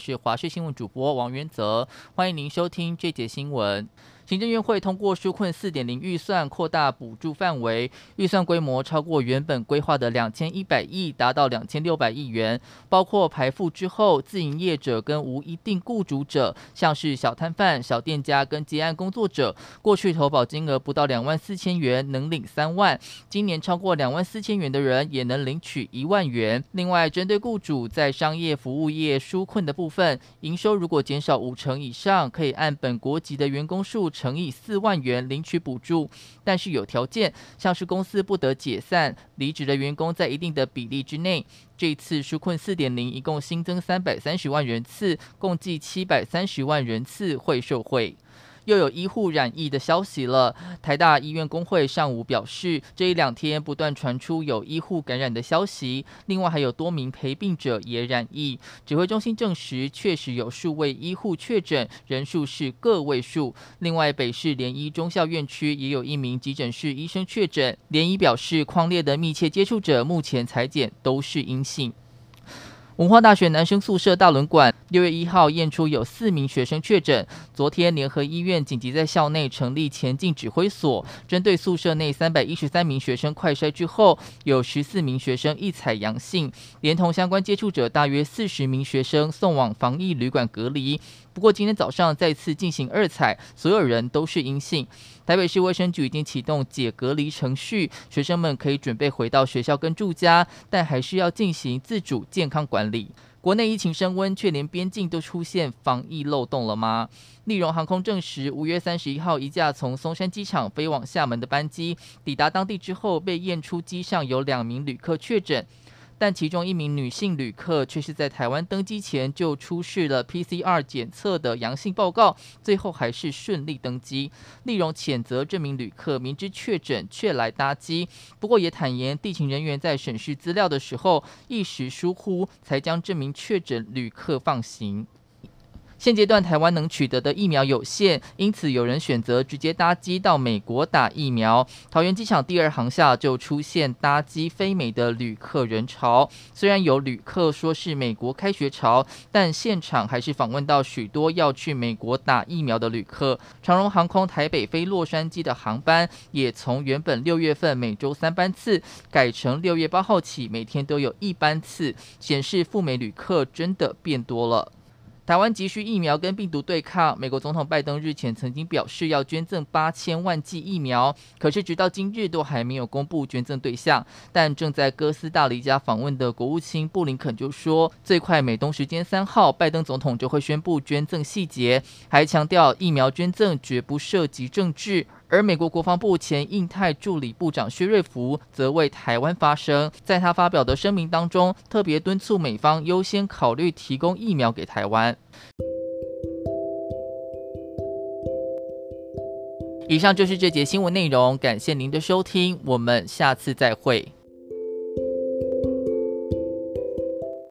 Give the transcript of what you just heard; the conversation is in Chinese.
是华视新闻主播王元泽，欢迎您收听这节新闻。行政院会通过纾困四点零预算，扩大补助范围，预算规模超过原本规划的两千一百亿，达到两千六百亿元，包括排付之后自营业者跟无一定雇主者，像是小摊贩、小店家跟接案工作者，过去投保金额不到两万四千元，能领三万，今年超过两万四千元的人也能领取一万元。另外，针对雇主在商业服务业纾困的部分，营收如果减少五成以上，可以按本国籍的员工数。乘以四万元领取补助，但是有条件，像是公司不得解散，离职的员工在一定的比例之内。这次纾困四点零一共新增三百三十万人次，共计七百三十万人次会受惠。又有医护染疫的消息了。台大医院工会上午表示，这一两天不断传出有医护感染的消息，另外还有多名陪病者也染疫。指挥中心证实，确实有数位医护确诊，人数是个位数。另外，北市联医中校院区也有一名急诊室医生确诊，联医表示，匡列的密切接触者目前采检都是阴性。文化大学男生宿舍大轮馆六月一号验出有四名学生确诊，昨天联合医院紧急在校内成立前进指挥所，针对宿舍内三百一十三名学生快筛之后，有十四名学生一采阳性，连同相关接触者大约四十名学生送往防疫旅馆隔离。不过今天早上再次进行二采，所有人都是阴性。台北市卫生局已经启动解隔离程序，学生们可以准备回到学校跟住家，但还是要进行自主健康管理。国内疫情升温，却连边境都出现防疫漏洞了吗？丽荣航空证实，五月三十一号一架从松山机场飞往厦门的班机抵达当地之后，被验出机上有两名旅客确诊。但其中一名女性旅客却是在台湾登机前就出示了 PCR 检测的阳性报告，最后还是顺利登机。丽荣谴责这名旅客明知确诊却来搭机，不过也坦言地勤人员在审视资料的时候一时疏忽，才将这名确诊旅客放行。现阶段台湾能取得的疫苗有限，因此有人选择直接搭机到美国打疫苗。桃园机场第二航厦就出现搭机飞美的旅客人潮。虽然有旅客说是美国开学潮，但现场还是访问到许多要去美国打疫苗的旅客。长荣航空台北飞洛杉矶的航班也从原本六月份每周三班次，改成六月八号起每天都有一班次，显示赴美旅客真的变多了。台湾急需疫苗跟病毒对抗。美国总统拜登日前曾经表示要捐赠八千万剂疫苗，可是直到今日都还没有公布捐赠对象。但正在哥斯达黎加访问的国务卿布林肯就说，最快美东时间三号，拜登总统就会宣布捐赠细节，还强调疫苗捐赠绝不涉及政治。而美国国防部前印太助理部长薛瑞福则为台湾发声，在他发表的声明当中，特别敦促美方优先考虑提供疫苗给台湾。以上就是这节新闻内容，感谢您的收听，我们下次再会。